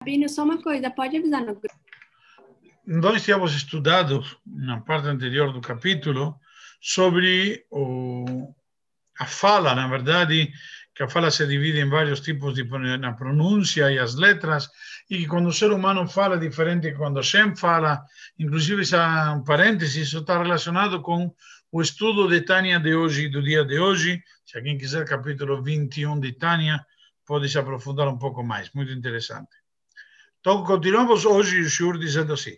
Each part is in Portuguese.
Rabino, só uma coisa, pode avisar no grupo. Nós tínhamos estudado, na parte anterior do capítulo, sobre o, a fala, na verdade, que a fala se divide em vários tipos de na pronúncia e as letras, e que quando o ser humano fala é diferente quando Shem fala, inclusive essa um parêntese, isso está relacionado com o estudo de Tânia de hoje, do dia de hoje. Se alguém quiser, capítulo 21 de Tânia, pode se aprofundar um pouco mais, muito interessante. Então, continuamos hoje o Shur dizendo assim,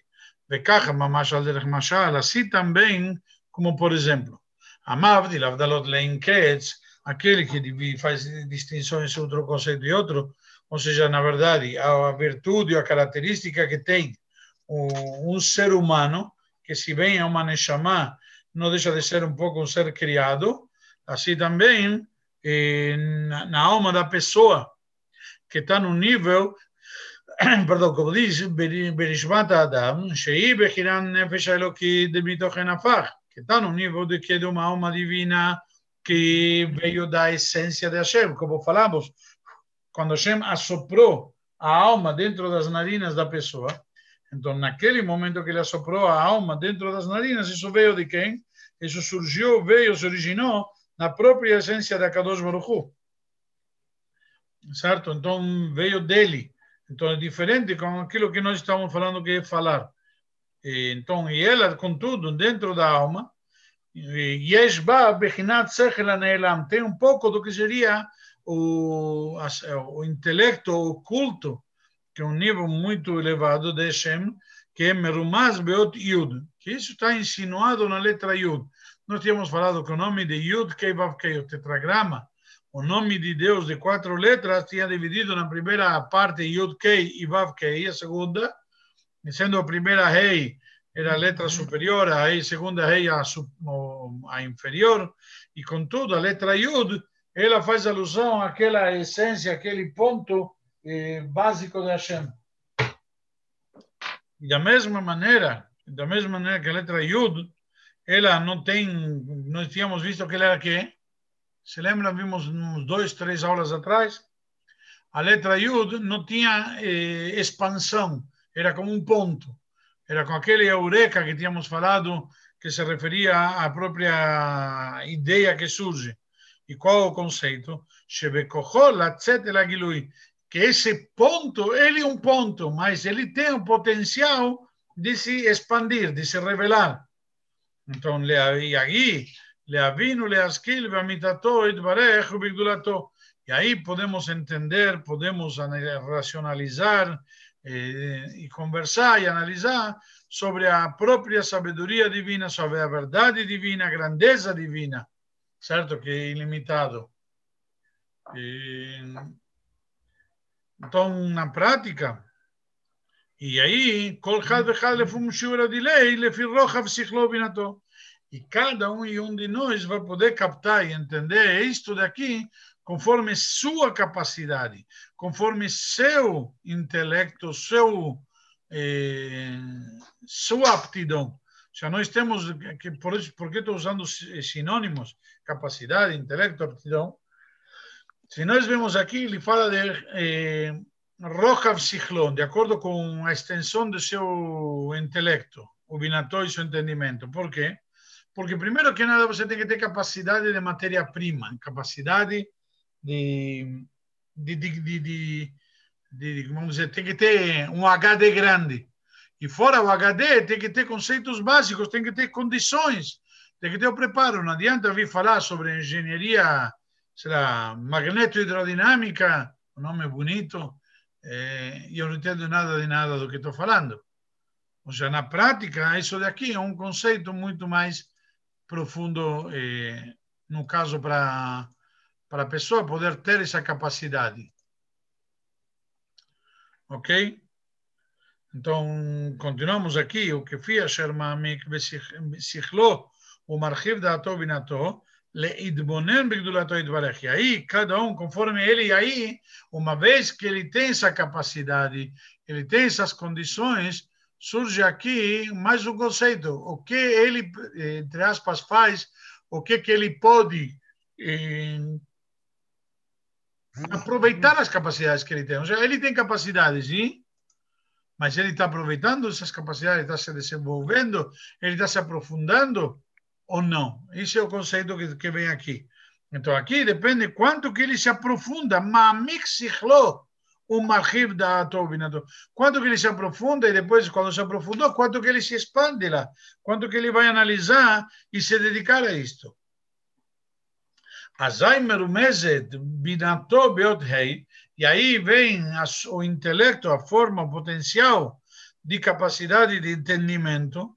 וככה ממש על דרך משל, assim também, como por exemplo, Amav, de Lavdalot Lein Ketz, aquele que faz distinções entre um conceito e outro, ou seja, na verdade, a virtude, a característica que tem um, ser humano, que se bem é uma Neshama, não deixa de ser um pouco um ser criado, assim também eh, na, na alma da pessoa, que está no nível, perdão, como diz, Berishmat Adam, Shei Bechiran Nefesh Eloki de Mitochen Afar, que está no nível de que é de uma alma divina que veio da essência de Hashem, como falamos, quando Hashem assoprou a alma dentro das narinas da pessoa, então naquele momento que ele assoprou a alma dentro das narinas, isso veio de quem? Isso surgiu, veio, se originou na própria essência da Kadosh Baruch. Certo? Então veio dele. Então é diferente com aquilo que nós estamos falando que é falar. E, então, e ela, contudo, dentro da alma, tem um pouco do que seria o, o intelecto oculto, que é um nível muito elevado de Hashem, que é Merumaz Beot Yud, que isso está insinuado na letra Yud. Nós tínhamos falado que o nome de Yud, Kevav Kei, o tetragrama, o nome de Deus de quatro letras, tinha dividido na primeira parte Yud Kei e Vav Kei, a segunda, sendo a primeira Rei, era a letra superior, aí segunda rei a, a inferior, e contudo a letra Yud, ela faz alusão àquela essência, aquele ponto eh, básico de Hashem. E da mesma maneira, da mesma maneira que a letra Yud, ela não tem, nós tínhamos visto que ela era quê? Se lembra, vimos uns dois, três aulas atrás? A letra Yud não tinha eh, expansão, era como um ponto era com aquele eureka que tínhamos falado, que se referia à própria ideia que surge. E qual o conceito? Que esse ponto, ele é um ponto, mas ele tem o potencial de se expandir, de se revelar. Então, aí, leavinu, leaskil, veamitato, itbarech, ubigdulato. E aí podemos entender, podemos racionalizar, eh, e conversar e analisar sobre a própria sabedoria divina, sobre a verdade divina, a grandeza divina, certo? Que é ilimitado. E, então, na prática, e aí, כל אחד ואחד לפי שיעור הדיליי, לפי רוחב שכלו ובינתו. e cada um e um de nós vai poder captar e entender isto daqui conforme sua capacidade, conforme seu intelecto, seu, eh, sua aptidão. Já nós temos, que por, isso, por que estou usando sinônimos? Capacidade, intelecto, aptidão. Se nós vemos aqui, ele fala de eh, Sichlon, de acordo com a extensão do seu intelecto, o binato e seu entendimento. Por quê? Porque, primeiro que nada, você tem que ter capacidade de matéria-prima, capacidade de, de, de, de, de, vamos dizer, tem que ter um HD grande. E fora o HD, tem que ter conceitos básicos, tem que ter condições, tem que ter o preparo. Não adianta vir falar sobre engenharia, será magneto-hidrodinâmica, um nome bonito, e eu não entendo nada de nada do que estou falando. Ou seja, na prática, isso daqui é um conceito muito mais profundo, eh, no caso para a pessoa poder ter essa capacidade. Ok? Então, continuamos aqui. O que fia Shermamik Besichlo, o Marchiv da Atobinato, Leidbonen Bigdulato Idvarech. E aí, cada um, conforme ele, aí, uma vez que ele tem essa capacidade, ele tem essas condições, surge aqui mais um conceito. O que ele, entre aspas, faz, o que, que ele pode aproveitar as capacidades que ele tem. Ou seja, ele tem capacidades de mas ele está aproveitando essas capacidades, está se desenvolvendo, ele está se aprofundando ou não? Esse é o conceito que, que vem aqui. Então, aqui depende quanto que ele se aprofunda. Mamik sichlo, o marhib da Tobinato. Quanto que ele se aprofunda e depois, quando se aprofundou, quanto que ele se expande lá. Quanto que ele vai analisar e se dedicar a isto. Azai merumezet binato beot hei. E aí vem o intelecto, a forma, o potencial de capacidade de entendimento,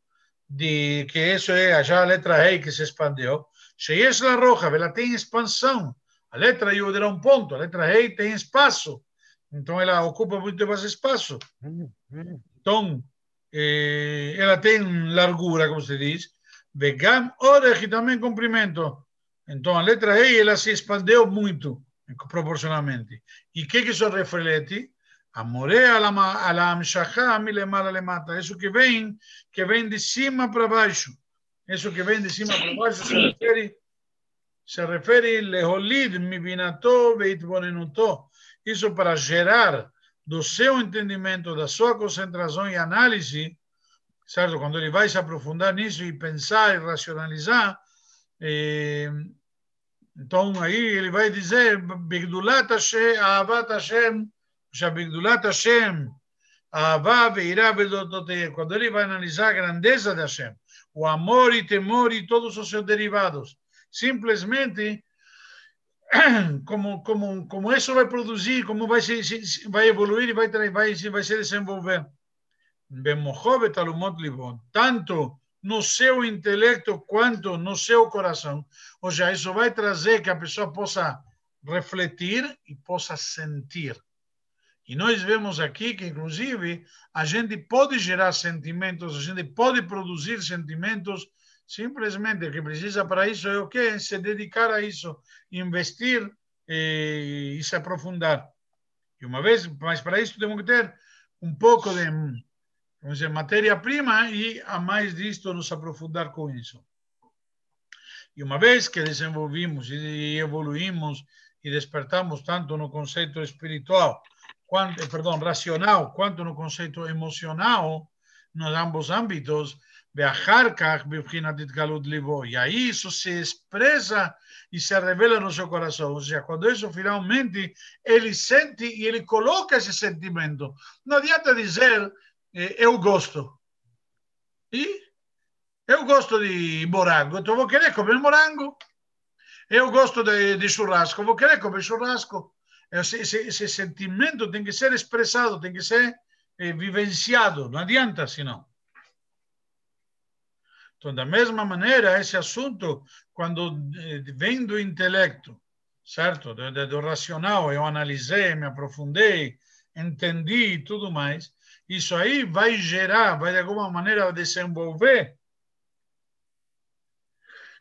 de que isso é já a letra rei que se expandiu. Sheyesh la roja, ela tem expansão. A letra Yud era um ponto, a letra rei tem espaço. Então ela ocupa muito mais espaço. Então, eh, ela tem largura, como se diz. Vegam orech também comprimento. Então a letra E ela se expandiu muito proporcionalmente. E o que, que isso reflete? Amore ala amshachá milemala lemata. Isso que vem, que vem de cima para baixo. Isso que vem de cima para baixo se refere, se refere leholid mibinato veitbonenuto. Isso para gerar do seu entendimento, da sua concentração e análise, certo? Quando ele vai se aprofundar nisso e pensar e racionalizar, eh, então aí ele vai dizer, Bigdulat Hashem, Ahavat Hashem, Bigdulat Hashem, veirá Quando ele vai analisar a grandeza de Hashem, o amor e temor e todos os seus derivados, simplesmente como como como isso vai produzir, como vai se vai evoluir e vai vai vai se desenvolver. Tanto no seu intelecto quanto no seu coração. Ou seja, isso vai trazer que a pessoa possa refletir e possa sentir. E nós vemos aqui que, inclusive, a gente pode gerar sentimentos, a gente pode produzir sentimentos, simplesmente que precisa para isso é o quê? Se dedicar a isso, investir e, e se aprofundar. E uma vez, mas para isso temos que ter um pouco de vamos dizer, matéria-prima e, a mais disto, nos aprofundar com isso. E uma vez que desenvolvimos e evoluímos e despertamos tanto no conceito espiritual, quanto, perdão, racional, quanto no conceito emocional, nos ambos âmbitos, e aí isso se expressa e se revela no seu coração. Ou seja, quando isso finalmente ele sente e ele coloca esse sentimento. Não adianta dizer eu gosto. E eu gosto de morango, então vou querer comer morango. Eu gosto de, de churrasco, vou querer comer churrasco. Esse, esse, esse, sentimento tem que ser expressado, tem que ser eh, vivenciado, não adianta senão. Então, da mesma maneira, esse assunto, quando eh, vem do intelecto, certo? Do, do, racional, eu analisei, me aprofundei, entendi e tudo mais, isso aí vai gerar, vai de alguma maneira desenvolver,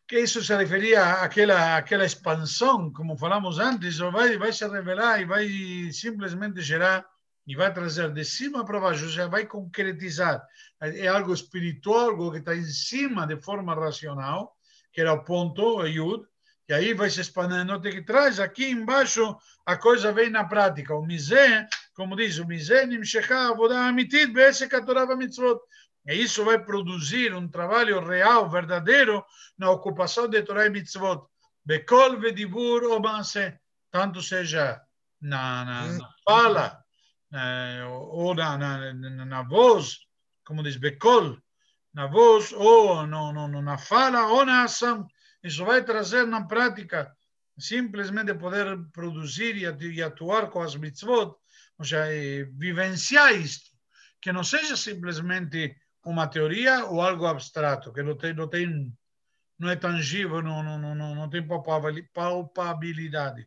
que isso se referia àquela, àquela expansão, como falamos antes, vai, vai se revelar e vai simplesmente gerar e vai trazer de cima para baixo, ou seja, vai concretizar. É algo espiritual, algo que está em cima de forma racional, que era o ponto, o Yud, e aí vai se expandindo até que traz aqui embaixo a coisa vem na prática. O misé, como diz, o misé nimshechá avodah amitit be'esek hatorah mitzvot. E isso vai produzir um trabalho real, verdadeiro, na ocupação de Torah e mitzvot. Bekol vedibur o maase. Tanto seja na, na, na fala, na, ou na, na, na, voz, como diz, bekol, na voz, ou no, no, na fala, ou na ação. Isso vai trazer na prática simplesmente poder produzir e atuar com as mitzvot, ou seja, vivenciar isto, que não seja simplesmente uma teoria ou algo abstrato, que não tem, não tem não é tangível, não, não, não, não tem palpabilidade.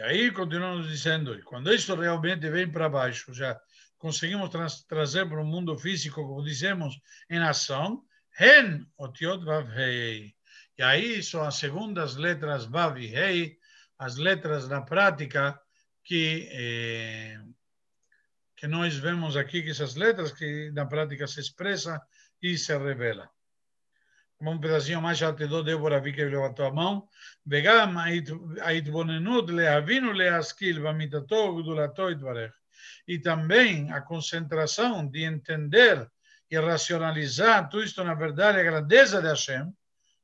E aí continuamos dizendo, quando isso realmente vem para baixo, já conseguimos trazer para o mundo físico, como dizemos, em ação, Hen, otiot vav hei. E aí são as segundas letras vav e hei, as letras na prática que eh, que nós vemos aqui que essas letras que na prática se expressa e se revela Como um pedacinho mais já te dou, Débora, vi que levantou a mão. וגם ההתבוננות להבין ולהשכיל באמיתתו וגדולתו יתברך. e também a concentração de entender e racionalizar tudo isto na verdade a grandeza de Hashem,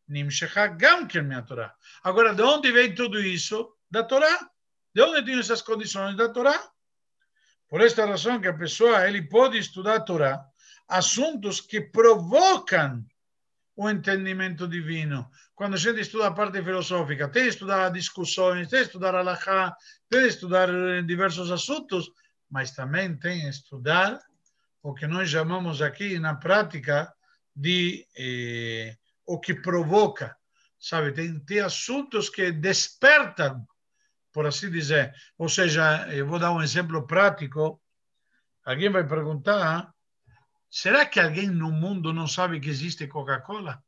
Nimshecha Gam minha Torá. Agora, de onde vem tudo isso? Da Torá. De onde tem essas condições? Da Torá. Por esta razão que a pessoa ele pode estudar a Torá, assuntos que provocam o entendimento divino. Quando a gente estuda a parte filosófica, tem que estudar discussões, tem que estudar alahá, tem que estudar eh, diversos assuntos, mas também tem que estudar o que nós chamamos aqui na prática de eh, o que provoca, sabe? Tem, tem assuntos que despertam, por assim dizer. Ou seja, eu vou dar um exemplo prático. Alguém vai perguntar Será que alguém no mundo não sabe que existe Coca-Cola?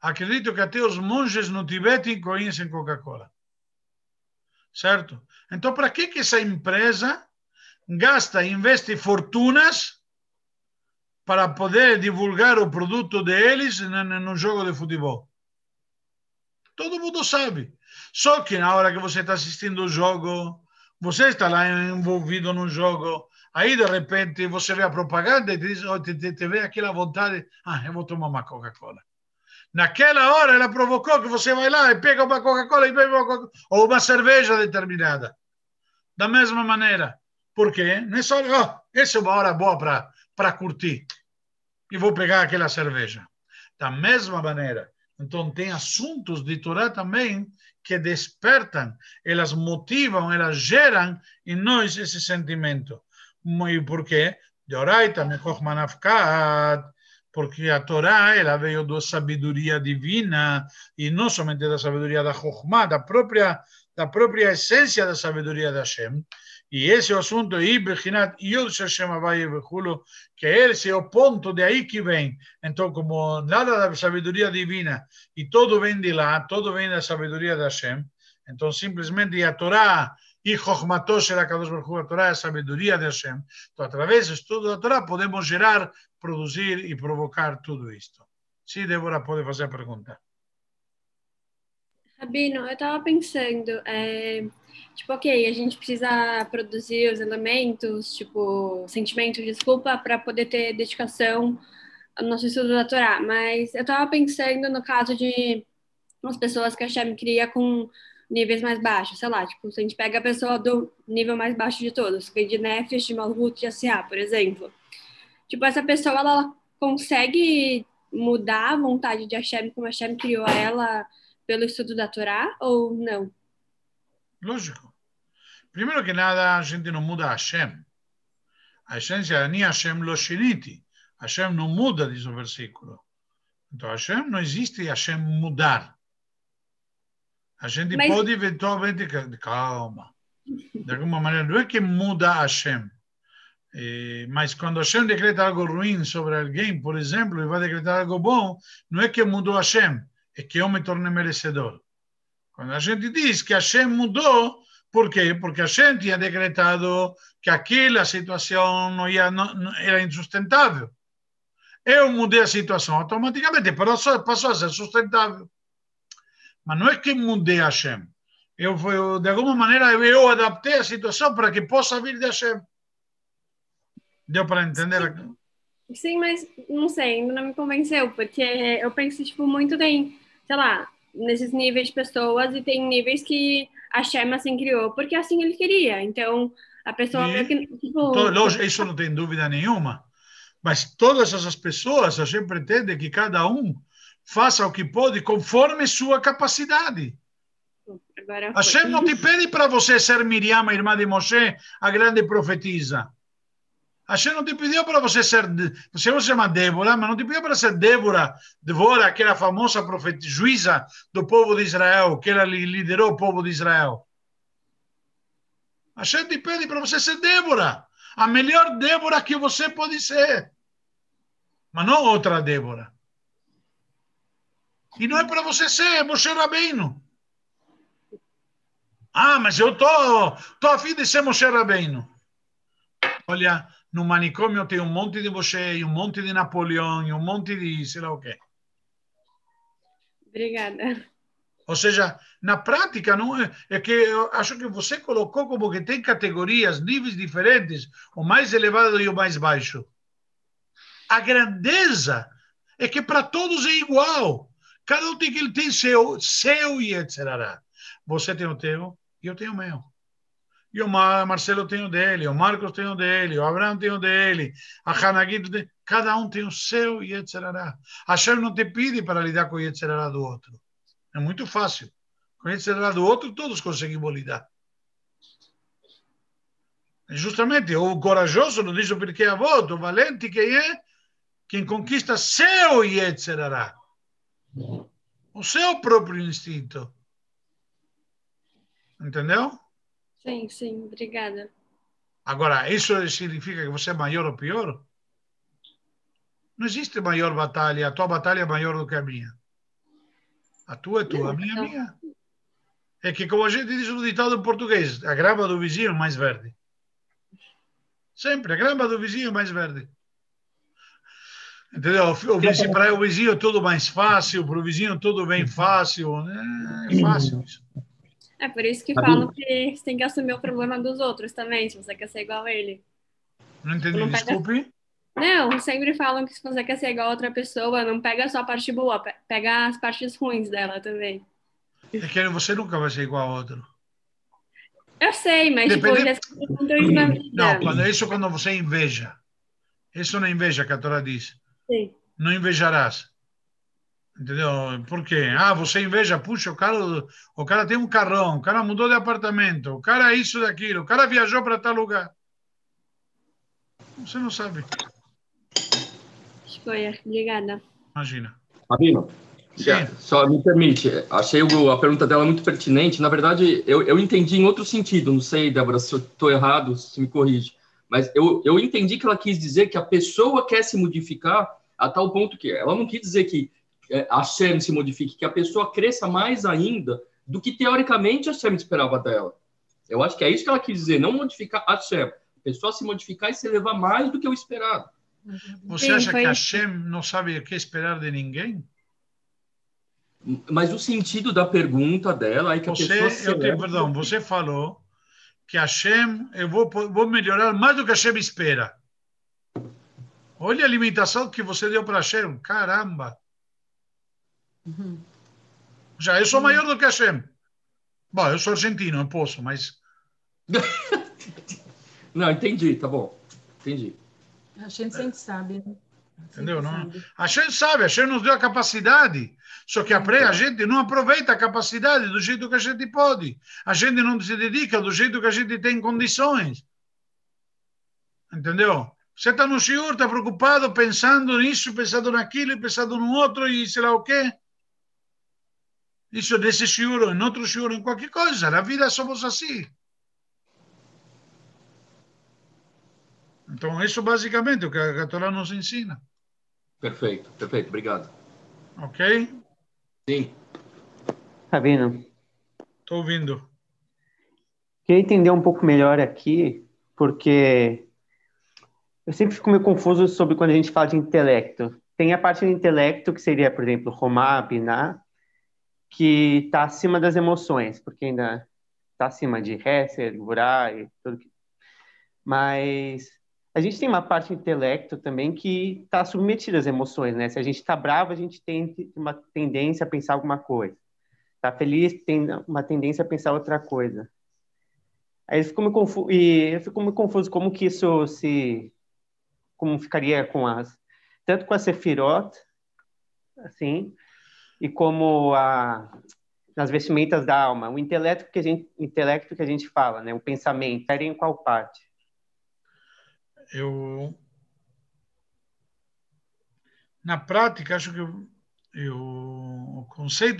Acredito que até os monges no Tibete conhecem Coca-Cola. Certo? Então, para que, que essa empresa gasta, investe fortunas para poder divulgar o produto deles no jogo de futebol? Todo mundo sabe. Só que na hora que você está assistindo o jogo, você está lá envolvido no jogo, Aí, de repente, você vê a propaganda e diz, oh, te, te, te vê aquela vontade, ah, eu vou tomar uma Coca-Cola. Naquela hora, ela provocou que você vai lá e pega uma Coca-Cola e bebe uma Coca ou uma cerveja determinada. Da mesma maneira. Por quê? Nessa hora, oh, essa é uma hora boa para curtir. E vou pegar aquela cerveja. Da mesma maneira. Então, tem assuntos de Torá também que despertam, elas motivam, elas geram em nós esse sentimento. ¿Y por qué? De Oraita, porque a Torá ela veio da sabedoria divina e não somente da sabedoria da Chokhmah, da própria, da própria essência da sabedoria da Hashem. E esse é o assunto, que esse é o ponto de aí que vem. Então, como nada da sabedoria divina e tudo vem de lá, tudo vem da sabedoria da Hashem, então simplesmente a Torá e Chokhmato será Kadosh Baruch a Torá a sabedoria de Hashem. Então, através do estudo da Torá, podemos gerar, produzir e provocar tudo isto. Sim, Débora, pode fazer a pergunta. Rabino, eu estava pensando, é, tipo, ok, a gente precisa produzir os elementos, tipo, sentimento, desculpa, para poder ter dedicação ao nosso estudo da Torá, mas eu estava pensando no caso de umas pessoas que a Hashem cria com níveis mais baixos, sei lá, tipo, se a gente pega a pessoa do nível mais baixo de todos, que é de Nefesh, de Malhut, de SA, por exemplo. Tipo, essa pessoa, ela consegue mudar a vontade de Hashem como Hashem criou ela pelo estudo da Torá ou não? Lógico. Primeiro que nada, a gente não muda Hashem. A essência nem Hashem lo shiniti. Hashem não muda, diz o versículo. Então, Hashem não existe Hashem mudar. A gente Mas... pode eventualmente. Calma. De alguma maneira, não é que muda Hashem. É, mas quando Hashem decreta algo ruim sobre alguém, por exemplo, e vai decretar algo bom, não é que mudou Hashem, é que eu me tornei merecedor. Quando a gente diz que Hashem mudou, por quê? Porque Hashem tinha decretado que aquela situação não ia, não, não, era insustentável. Eu mudei a situação automaticamente, passou, passou a ser sustentável. Mas não é que mudei Hashem. Eu, eu, de alguma maneira, eu adaptei a situação para que possa vir de Hashem. Deu para entender? Sim, mas não sei, ainda não me convenceu, porque eu penso, tipo, muito tem, sei lá, nesses níveis de pessoas e tem níveis que a Hashem assim criou, porque assim ele queria. Então, a pessoa e, que, tipo... Todo, isso não tem dúvida nenhuma. Mas todas essas pessoas, a gente pretende que cada um faça o que pode conforme sua capacidade. Agora Hashem não te pede para você ser Miriam, a irmã de Moshe, a grande profetisa. Hashem não te pediu para você ser, você não se chama Débora, mas não te pediu para ser Débora, Débora, aquela famosa profetisa, juíza do povo de Israel, que ela liderou o povo de Israel. Hashem te pede para você ser Débora, a melhor Débora que você pode ser, mas não outra Débora. E não é para você ser é Moshe Rabbeinu. Ah, mas eu tô, tô a fim de ser Moshe Rabbeinu. Olha, no manicômio tem um monte de Moshe, um monte de Napoleão, e um monte de sei lá o quê. Obrigada. Ou seja, na prática, não é, é que eu acho que você colocou como que tem categorias, níveis diferentes, o mais elevado e o mais baixo. A grandeza é que para todos é igual. Cada um tem que ele tem seu, seu e etc. Você tem o teu e eu tenho o meu. E o Marcelo tem o dele, o Marcos tem o dele, o Abraão tem o dele, a Hanagito tem... Cada um tem o seu e etc. A Hashem não te pede para lidar com o etc. do outro. É muito fácil. Com o etc. do outro, todos conseguimos lidar. Justamente, o corajoso, não diz o porquê a voto, o valente, quem é? Quem conquista seu e etc. O seu próprio instinto. Entendeu? Sim, sim, obrigada. Agora, isso significa que você é maior ou pior? Não existe maior batalha. A tua batalha é maior do que a minha. A tua é tua, a minha é minha. É que, como a gente diz no ditado em português, a grama do vizinho é mais verde. Sempre, a grama do vizinho é mais verde. Entendeu? O vizinho, para o vizinho é tudo mais fácil, para o vizinho tudo bem fácil. Né? É fácil isso. É por isso que falam que você tem que assumir o problema dos outros também, se você quer ser igual a ele. Não entendi, não desculpe. Não, sempre falam que se você quer ser igual a outra pessoa, não pega só a parte boa, pega as partes ruins dela também. É que você nunca vai ser igual a outro. Eu sei, mas Depende... tipo, já isso na vida. Não, quando, isso quando você inveja. Isso não é inveja que a Torá diz. Sim. Não invejarás. Entendeu? Por quê? Ah, você inveja, puxa, o cara, o cara tem um carrão, o cara mudou de apartamento, o cara é isso daquilo, o cara viajou para tal lugar. Você não sabe. Escolha, obrigada. Imagina. Rabino, só me permite, achei a pergunta dela muito pertinente. Na verdade, eu, eu entendi em outro sentido, não sei, Débora, se eu estou errado, se me corrige. Mas eu, eu entendi que ela quis dizer que a pessoa quer se modificar a tal ponto que ela não quis dizer que é, a Shem se modifique, que a pessoa cresça mais ainda do que teoricamente a Shem esperava dela. Eu acho que é isso que ela quis dizer, não modificar a Shem. A pessoa se modificar e se elevar mais do que o esperado. Você Sim, acha foi... que a Shem não sabe o que esperar de ninguém? Mas o sentido da pergunta dela é que você, a pessoa. Eu tenho, perdão, você falou que a Shem, eu vou, vou melhorar mais do que a Shem espera. Olha a limitação que você deu para a Shem. Caramba! Uhum. Já eu sou maior do que a Shem. Bom, eu sou argentino, não posso, mas. não, entendi, tá bom. Entendi. A gente sempre sabe, né? Entendeu? Não? Sabe. A gente sabe, a gente nos deu a capacidade. Só que a, pré, a gente não aproveita a capacidade do jeito que a gente pode. A gente não se dedica do jeito que a gente tem condições. Entendeu? Você está no senhor, está preocupado, pensando nisso, pensando naquilo, pensando no outro e sei lá o quê. Isso nesse shiur, em outro shiur, em qualquer coisa. Na vida somos assim. Então, isso basicamente é o que a Torá nos ensina. Perfeito, perfeito. Obrigado. Ok? Sim. Rabino. Estou ouvindo. Queria entender um pouco melhor aqui, porque eu sempre fico meio confuso sobre quando a gente fala de intelecto. Tem a parte do intelecto, que seria, por exemplo, Romá, Biná, que está acima das emoções, porque ainda está acima de Hesser, Gurá e tudo. Que... Mas a gente tem uma parte do intelecto também que está submetida às emoções, né? Se a gente está bravo, a gente tem uma tendência a pensar alguma coisa. Está feliz, tem uma tendência a pensar outra coisa. Aí eu fico meio confuso, e eu fico meio confuso como que isso se como ficaria com as tanto com a Sefirot, assim, e como a, nas vestimentas da alma, o intelecto que a gente, intelecto que a gente fala, né, o pensamento, estaria em qual parte? Eu na prática acho que eu, eu, o conceito